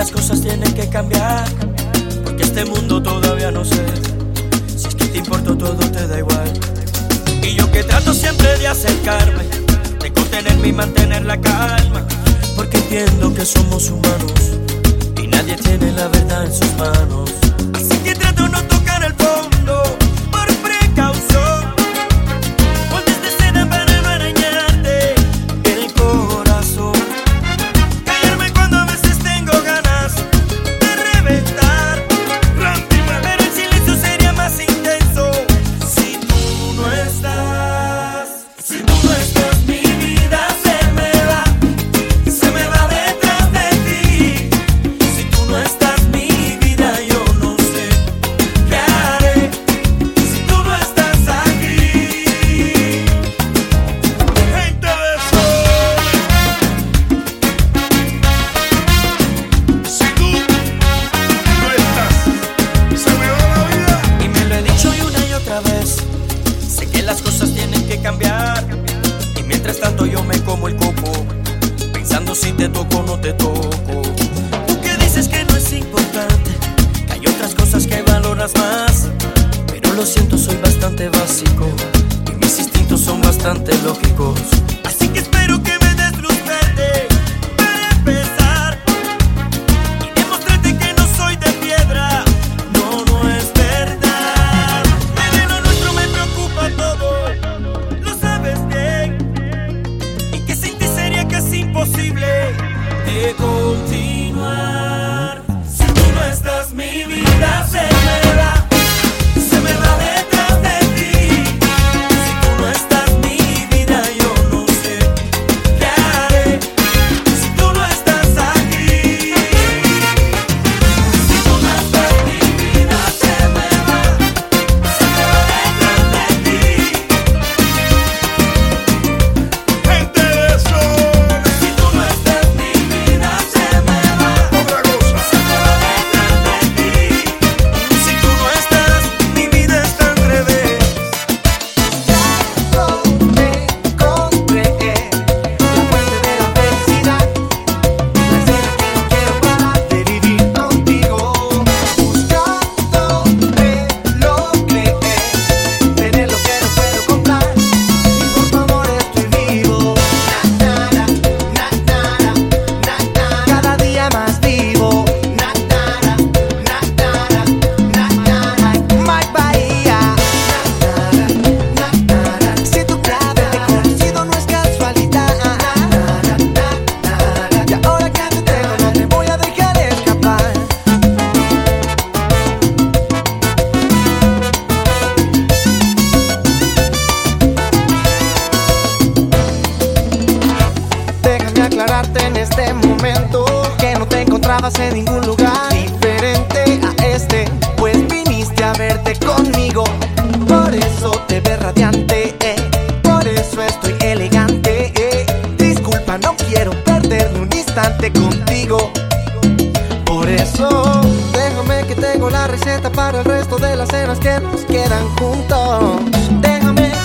las cosas tienen que cambiar. Porque este mundo todavía no sé. Si es que te importa todo, te da igual. Y yo que trato siempre de acercarme, de contenerme y mantener la calma. Porque entiendo que somos humanos y nadie tiene la verdad en sus manos. Así que trato no tocar. bastante lógicos. estabas en ningún lugar diferente a este, pues viniste a verte conmigo. Por eso te ves radiante, eh. por eso estoy elegante. Eh. Disculpa, no quiero perderme un instante contigo. Por eso, déjame que tengo la receta para el resto de las cenas que nos quedan juntos. Déjame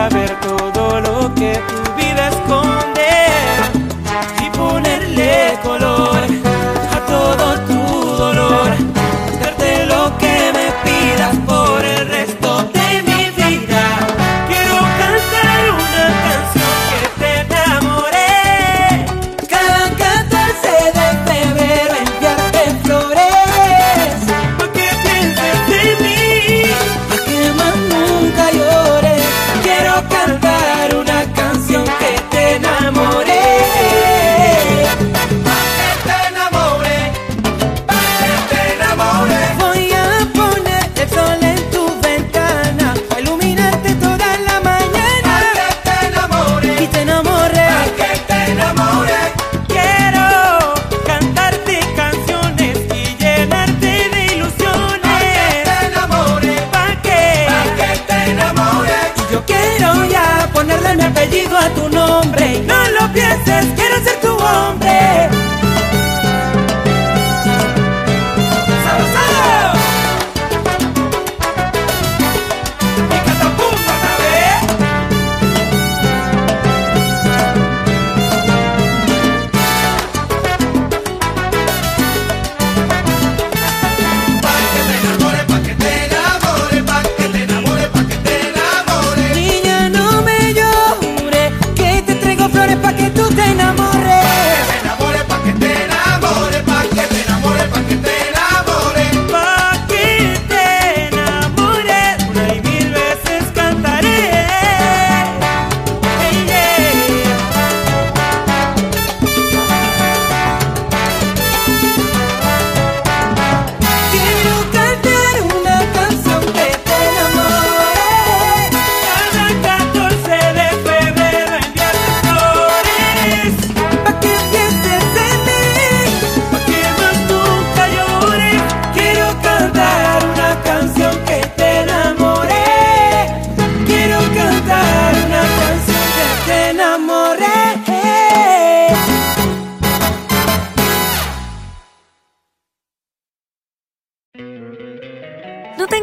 haber tú.